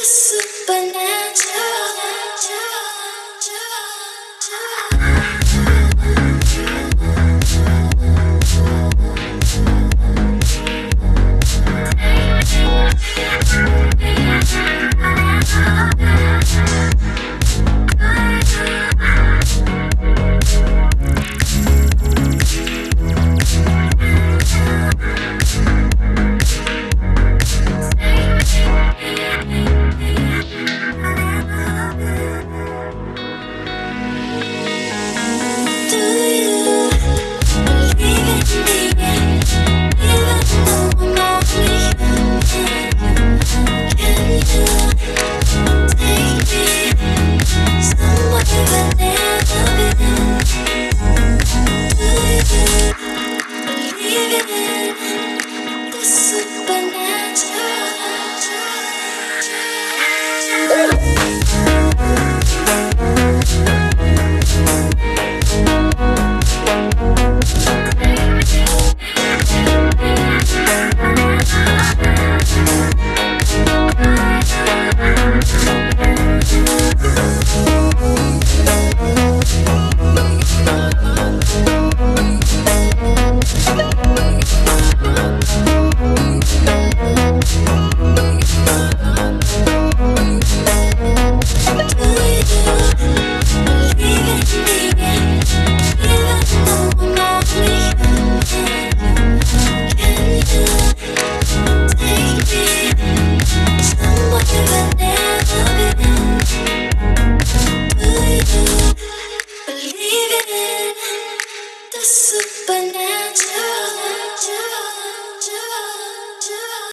listen. disappear.